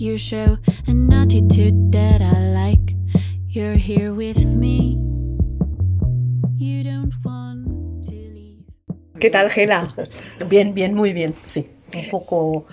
your show, an attitude that I like. You're here with me. You don't want to leave. ¿Qué tal, Gela? Bien, bien, muy bien, sí. Un poco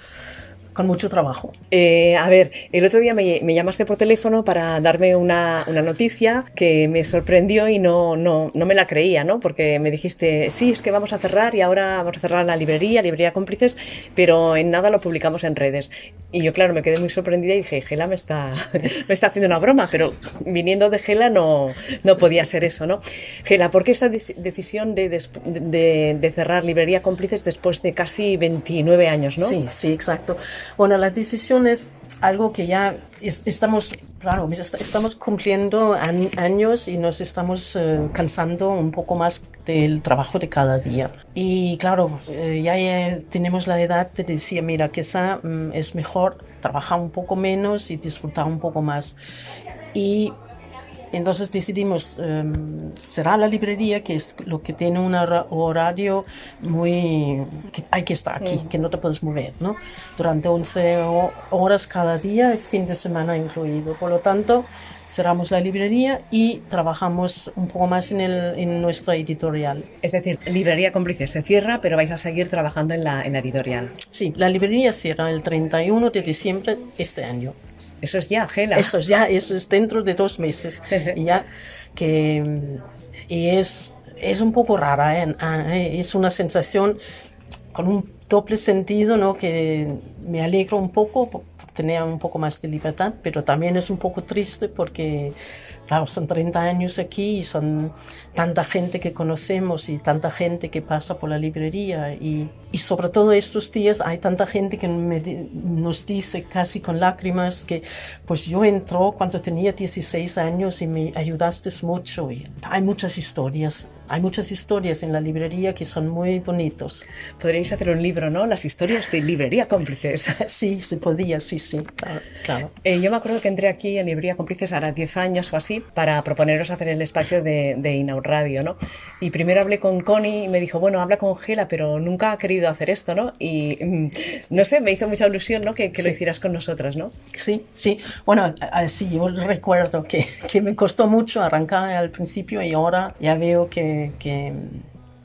con mucho trabajo. Eh, a ver, el otro día me, me llamaste por teléfono para darme una, una, noticia que me sorprendió y no, no, no, me la creía, ¿no? Porque me dijiste, sí, es que vamos a cerrar y ahora vamos a cerrar la librería, librería cómplices, pero en nada lo publicamos en redes. Y yo, claro, me quedé muy sorprendida y dije, Gela me está, me está haciendo una broma, pero viniendo de Gela no, no podía ser eso, ¿no? Gela, ¿por qué esta decisión de, de, de cerrar librería cómplices después de casi 29 años, no? Sí, sí, exacto. Bueno, la decisión es algo que ya es, estamos, claro, estamos cumpliendo an, años y nos estamos uh, cansando un poco más del trabajo de cada día. Y claro, uh, ya, tenemos la edad de decir, mira, quizá um, es mejor trabajar un poco menos y disfrutar un poco más. Y entonces decidimos um, cerrar la librería, que es lo que tiene un horario muy... que hay que estar aquí, mm. que no te puedes mover, ¿no? Durante 11 horas cada día, fin de semana incluido. Por lo tanto, cerramos la librería y trabajamos un poco más en, el, en nuestra editorial. Es decir, Librería Cómplice se cierra, pero vais a seguir trabajando en la, en la editorial. Sí, la librería cierra el 31 de diciembre este año. Eso es ya, Gela. Eso es ya, eso es dentro de dos meses. ya que y es, es un poco rara, ¿eh? es una sensación con un doble sentido, ¿no? Que me alegro un poco por tener un poco más de libertad, pero también es un poco triste porque claro, son 30 años aquí y son tanta gente que conocemos y tanta gente que pasa por la librería y, y sobre todo estos días hay tanta gente que nos dice casi con lágrimas que pues yo entró cuando tenía 16 años y me ayudaste mucho y hay muchas historias hay muchas historias en la librería que son muy bonitos. Podríais hacer un libro, ¿no? Las historias de librería cómplices. Sí, se podía, sí, sí, claro. claro. Eh, yo me acuerdo que entré aquí en librería cómplices ahora 10 años o así para proponeros hacer el espacio de, de Inaud Radio, ¿no? Y primero hablé con Connie y me dijo, bueno, habla con Gela, pero nunca ha querido hacer esto, ¿no? Y mm, no sé, me hizo mucha ilusión, ¿no? Que, que sí. lo hicieras con nosotras, ¿no? Sí, sí. Bueno, sí, yo recuerdo que, que me costó mucho arrancar al principio y ahora ya veo que que,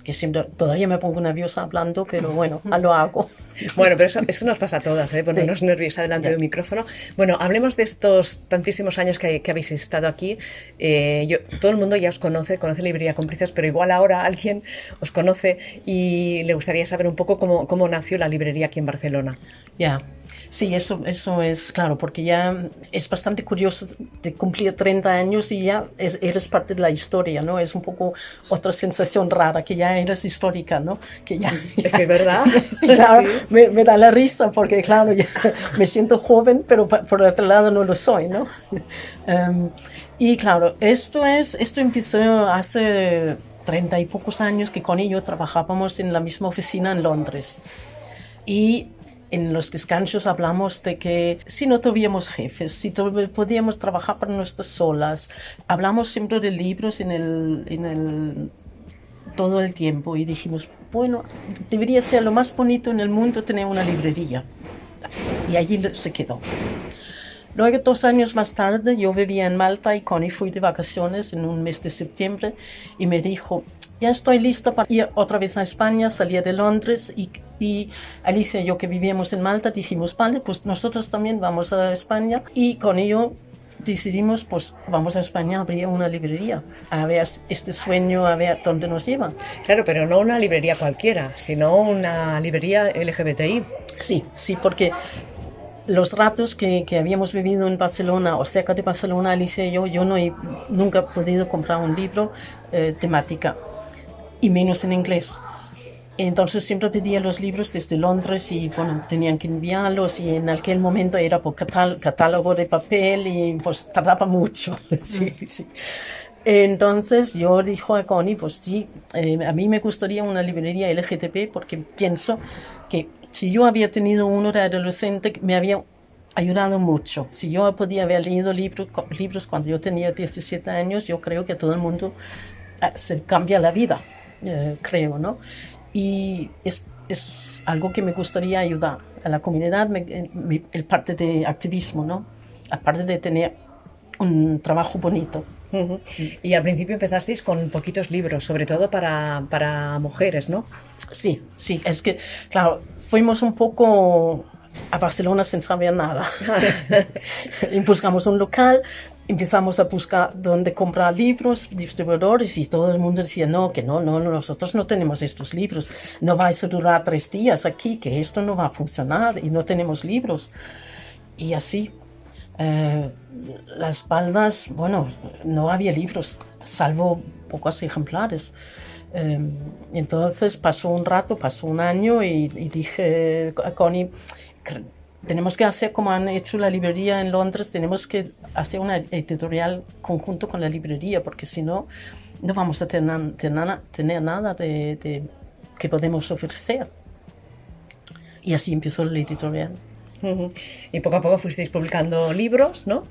que, siempre, todavía me pongo nerviosa hablando, pero bueno, lo hago. Bueno, pero eso, eso nos pasa a todas, ¿eh? ponernos sí. nerviosa delante de un micrófono. Bueno, hablemos de estos tantísimos años que, que habéis estado aquí. Eh, yo, todo el mundo ya os conoce, conoce Librería Cómplices, pero igual ahora alguien os conoce y le gustaría saber un poco cómo, cómo nació la librería aquí en Barcelona. Ya, yeah. Sí, eso, eso es claro, porque ya es bastante curioso de cumplir 30 años y ya es, eres parte de la historia, ¿no? Es un poco otra sensación rara, que ya eres histórica, ¿no? Que ya, ya es que verdad. sí, claro, sí. Me, me, da la risa porque, claro, ya me siento joven, pero por otro lado no lo soy, ¿no? Um, y claro, esto, es, esto empezó hace 30 y pocos años que con ello trabajábamos en la misma oficina en Londres. Y en los descansos hablamos de que si no tuviéramos jefes, si podíamos trabajar para nuestras solas, hablamos siempre de libros en el, en el todo el tiempo y dijimos, bueno, debería ser lo más bonito en el mundo tener una librería. Y allí se quedó. Luego, dos años más tarde, yo vivía en Malta y Connie fui de vacaciones en un mes de septiembre y me dijo, ya estoy lista para ir otra vez a España, salía de Londres y, y Alicia y yo que vivíamos en Malta dijimos, vale, pues nosotros también vamos a España y con ello decidimos, pues vamos a España a abrir una librería, a ver este sueño, a ver dónde nos lleva. Claro, pero no una librería cualquiera, sino una librería LGBTI. Sí, sí, porque los ratos que, que, habíamos vivido en Barcelona o cerca de Barcelona, Alicia y yo, yo no he nunca podido comprar un libro eh, temática y menos en inglés. Entonces siempre pedía los libros desde Londres y bueno, tenían que enviarlos y en aquel momento era por catál catálogo de papel y pues tardaba mucho. sí, sí. Entonces yo dijo a Connie, pues sí, eh, a mí me gustaría una librería LGTB porque pienso que si yo había tenido uno de adolescente me había ayudado mucho. Si yo podía haber leído libros, libros cuando yo tenía 17 años, yo creo que a todo el mundo se cambia la vida, eh, creo, ¿no? Y es es algo que me gustaría ayudar a la comunidad, el parte de activismo, ¿no? Aparte de tener un trabajo bonito. Y al principio empezasteis con poquitos libros, sobre todo para, para mujeres, ¿no? Sí, sí, es que, claro, fuimos un poco a Barcelona sin saber nada. y buscamos un local, empezamos a buscar dónde comprar libros, distribuidores, y todo el mundo decía, no, que no, no, nosotros no tenemos estos libros, no vais a durar tres días aquí, que esto no va a funcionar y no tenemos libros. Y así, eh, las baldas, bueno, no había libros, salvo pocos ejemplares. Eh, entonces pasó un rato, pasó un año y, dije a Connie, tenemos que hacer como han hecho la librería en Londres, tenemos que hacer una editorial conjunto con la librería, porque si no, no vamos a tener, tener, nada de, que podemos ofrecer. Y así empezó la editorial. Y poco a poco fuisteis publicando libros, ¿no?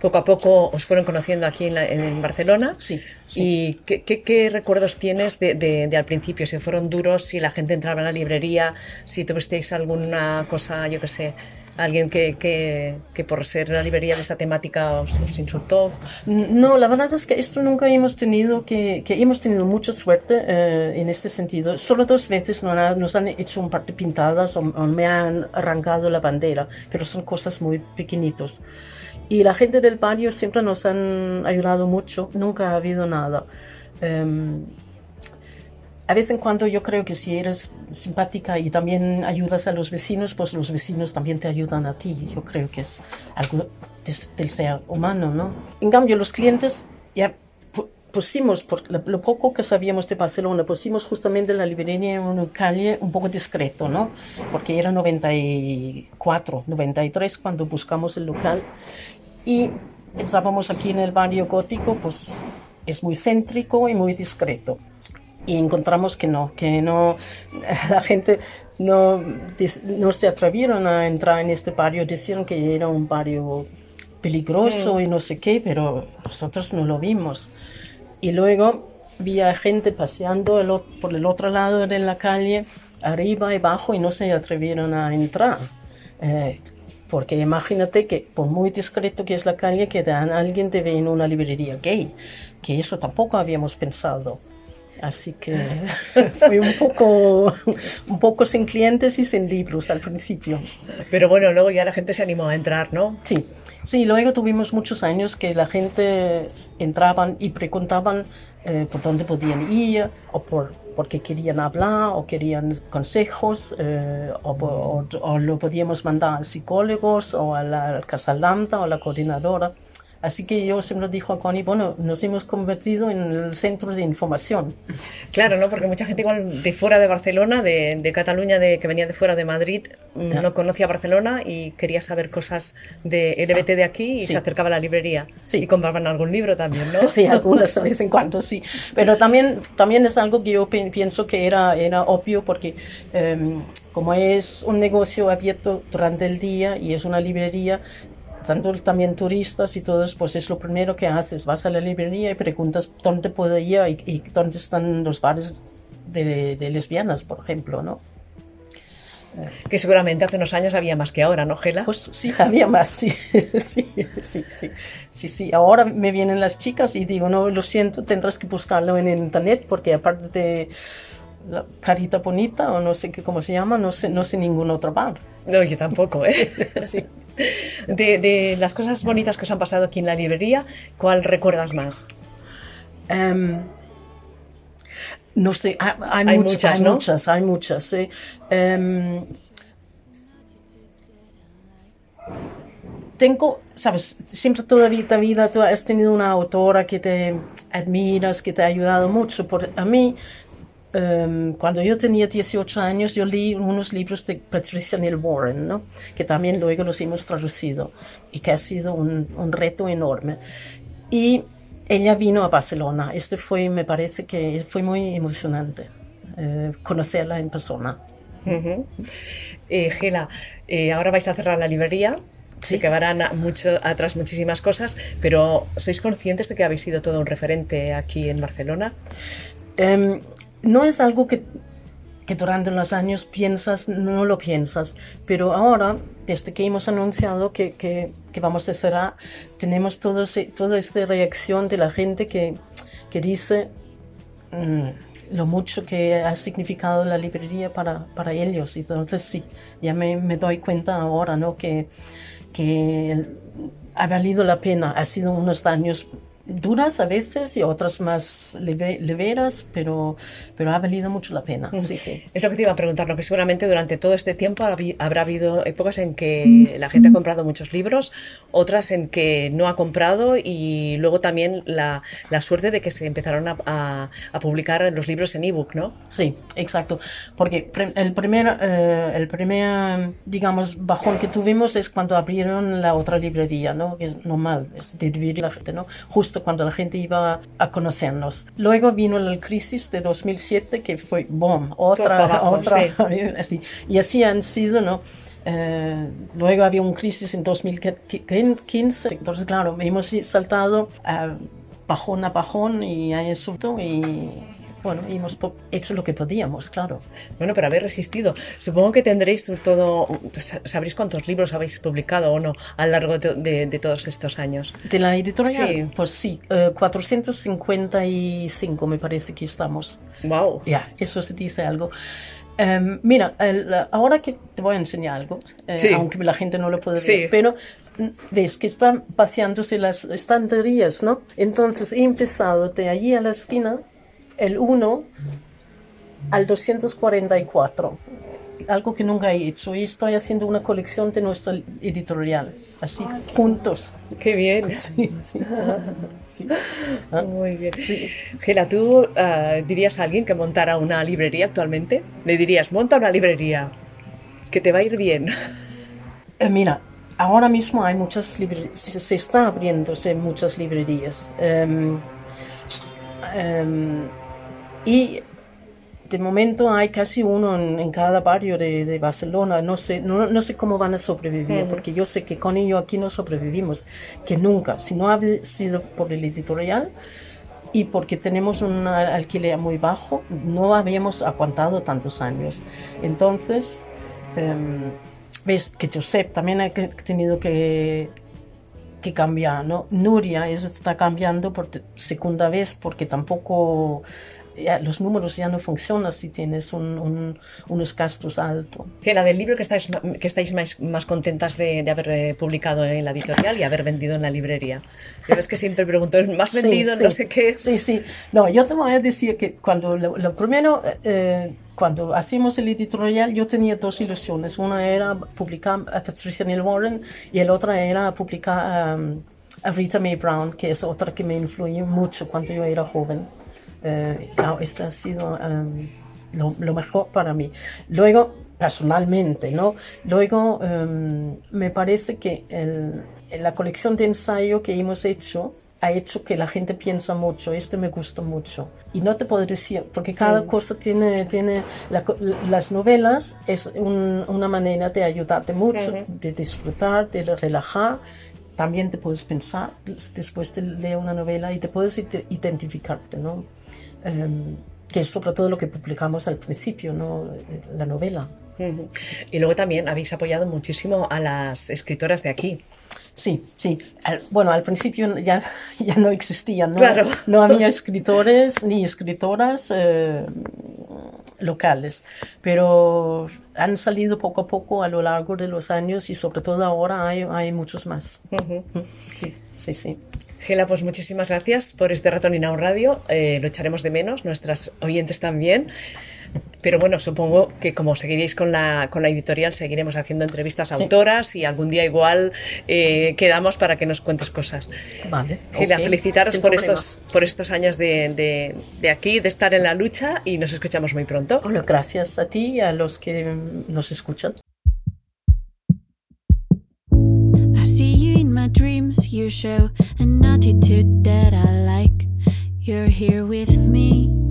Poco a poco os fueron conociendo aquí en, Barcelona. Sí. ¿Y qué, recuerdos tienes de, de, al principio? Si fueron duros, si la gente entraba en la librería, si tuvisteis alguna cosa, yo qué sé, alguien que, que, que, por ser la librería de esa temática os, insultó? No, la verdad es que esto nunca hemos tenido, que, que hemos tenido mucha suerte eh, en este sentido. Solo dos veces nos, nos han hecho un par de pintadas o, me han arrancado la bandera, pero son cosas muy pequeñitos. Y la gente del barrio siempre nos han ayudado mucho, nunca ha habido nada. Um, a vez en cuando yo creo que si eres simpática y también ayudas a los vecinos, pues los vecinos también te ayudan a ti. Yo creo que es algo del ser humano, ¿no? En cambio, los clientes ya pusimos, por lo poco que sabíamos de Barcelona, pusimos justamente la librería en una calle un poco discreto, ¿no? Porque era 94, 93 cuando buscamos el local y pensábamos aquí en el barrio gótico, pues es muy céntrico y muy discreto y encontramos que no, que no, la gente no, no se atrevieron a entrar en este barrio, decían que era un barrio peligroso y no sé qué, pero nosotros no lo vimos. Y luego vi a gente paseando por el otro lado de la calle, arriba y abajo, y no se atrevieron a entrar. Eh, porque imagínate que por muy discreto que es la calle, que alguien te ve en una librería gay, que eso tampoco habíamos pensado. Así que fui un poco, un poco sin clientes y sin libros al principio. Pero bueno, luego ya la gente se animó a entrar, ¿no? Sí, sí, luego tuvimos muchos años que la gente entraban y preguntaban eh, por dónde podían ir o por porque querían hablar o querían consejos eh, o, o, lo podíamos mandar a psicólogos o a la Casa Lambda o a la coordinadora. Así que yo siempre dijo a Connie, bueno, nos hemos convertido en el centro de información. Claro, ¿no? Porque mucha gente igual de fuera de Barcelona, de, de Cataluña, de, que venía de fuera de Madrid, mm, no conocía Barcelona y quería saber cosas de LBT de aquí y se acercaba a la librería. Sí. Y compraban algún libro también, ¿no? Sí, algunas de vez en cuando, sí. Pero también, también es algo que yo pienso que era, era obvio porque... Em, como es un negocio abierto durante el día y es una librería, tanto también turistas y todos, pues es lo primero que haces, vas a la librería y preguntas dónde puedo ir y, dónde están los bares de, lesbianas, por ejemplo, ¿no? Que seguramente hace unos años había más que ahora, ¿no, Gela? Pues sí, había más, sí, sí, sí, sí, sí, sí. Ahora me vienen las chicas y digo, no, lo siento, tendrás que buscarlo en internet porque aparte de la carita bonita o no sé qué cómo se llama, no sé, no sé ningún otro bar. No, yo tampoco, ¿eh? sí. De, las cosas bonitas que os han pasado aquí en la librería, ¿cuál recuerdas más? Em, no sé, hay, muchas, hay muchas, hay muchas. Em, tengo, sabes, siempre toda la vida tú has tenido una autora que te admiras, que te ha ayudado mucho. Por, a mí, Em, cuando yo tenía 18 años, yo leí unos libros de Patricia Neil Warren, ¿no? que también luego los hemos traducido y que ha sido un, un reto enorme. Y ella vino a Barcelona. Este fue, me parece que fue muy emocionante eh, conocerla en persona. eh, Gela, eh, ahora vais a cerrar la librería. Sí. que van mucho, atrás muchísimas cosas, pero ¿sois conscientes de que habéis sido todo un referente aquí en Barcelona? Um, no es algo que, que durante los años piensas, no lo piensas. Pero ahora, desde que hemos anunciado que, que, vamos a cerrar, tenemos todo toda esta reacción de la gente que, que dice mm, lo mucho que ha significado la librería para, para ellos. Entonces sí, ya me, me doy cuenta ahora, ¿no? Que, que ha valido la pena. Ha sido unos años duras a veces y otras más leve- leveras, pero, pero ha valido mucho la pena. Sí, sí. Es lo que te iba a preguntar, lo que seguramente durante todo este tiempo habrá habido épocas en que la gente ha comprado muchos libros, otras en que no ha comprado y luego también la, la suerte de que se empezaron a, a- a publicar los libros en ebook, ¿no? Sí, exacto. Porque el primer, eh, el primer, digamos, bajón que tuvimos es cuando abrieron la otra librería, ¿no? Que es normal, es de dividir la gente, ¿no? Justo cuando la gente iba a conocernos. Luego vino la crisis de 2007 que fue, boom, otra, abajo, otra, así. Y así han sido, ¿no? Eh, luego había una crisis en 2015, entonces claro, hemos saltado a bajón a bajón y a eso y bueno, hemos hecho lo que podíamos, claro. Bueno, pero habéis resistido. Supongo que tendréis todo, sa- sabréis cuántos libros habéis publicado o no a lo largo de, de- de todos estos años. De la editorial, Sí. pues sí, eh, 455 me parece que estamos. Wow. Ya, eso se dice algo. Em, mira, el- ahora que te voy a enseñar algo, eh, Sí. aunque la gente no lo puede Sí. ver, pero mm, ves que están paseándose las estanterías, ¿no? Entonces he empezado de allí a la esquina, el 1 al 244, algo que nunca he hecho, y estoy haciendo una colección de nuestra editorial, así, juntos. Qué bien. Sí, sí. sí. Muy bien. Gela, ¿tú ah, dirías a alguien que montara una librería actualmente? Le dirías, monta una librería, que te va a ir bien. Eh, mira, ahora mismo hay muchas librerías, se, se está abriéndose muchas librerías. Em, em, y de momento hay casi uno en, en cada barrio de, de Barcelona. No sé, no, no sé cómo van a sobrevivir, porque yo sé que con ello aquí no sobrevivimos, que nunca, si no ha sido por el editorial y porque tenemos un alquiler muy bajo, no habíamos aguantado tantos años. Entonces, em, ves que Josep también ha tenido que, que cambiar, ¿no? Nuria es- está cambiando por segunda vez porque tampoco ya, los números ya no funcionan si tienes un- un- unos gastos altos. Gela, del libro que estáis, que estáis más, más contentas de, de haber eh, publicado en la editorial y haber vendido en la librería. Ya ves que siempre pregunto, ¿es más Sí, vendido? sí. No sé qué. Sí, sí. No, yo te voy a decir que cuando lo, lo primero, eh, cuando hacíamos el editorial, yo tenía dos ilusiones. Una era publicar a Patricia Neal Warren y el otra era publicar um, a Rita Mae Brown, que es otra que me influyó mucho cuando yo era joven. Eh, esta ha sido um, lo, lo mejor para mí. Luego, personalmente, ¿no? Luego, um, me parece que el- la colección de ensayo que hemos hecho ha hecho que la gente piensa mucho, este me gusta mucho. Y no te puedo decir, porque cada cosa tiene, tiene la las novelas es un- una manera de ayudarte mucho, de disfrutar, de relajar. También te puedes pensar después de leer una novela y te puedes ide- identificarte, ¿no? Em, que es sobre todo lo que publicamos al principio, ¿no? La novela. Y luego también habéis apoyado muchísimo a las escritoras de aquí. Sí, sí. Al- bueno, al principio ya, ya no existían, ¿no? Claro. No había escritores ni escritoras eh, locales, pero han salido poco a poco a lo largo de los años y sobre todo ahora hay, hay muchos más. Ujú. Sí, sí, sí. Gela, pues muchísimas gracias por este rato en Radio. Eh, lo echaremos de menos, nuestras oyentes también. Pero bueno, supongo que como seguiréis con la, con la editorial, seguiremos haciendo entrevistas a Sí. autoras y algún día igual eh, quedamos para que nos cuentes cosas. Vale. Gela, felicitaros sin por problema. estos, por estos años de, de- de aquí, de estar en la lucha y nos escuchamos muy pronto. Bueno, gracias a ti y a los que nos escuchan. Dreams. You show an attitude that I like. You're here with me.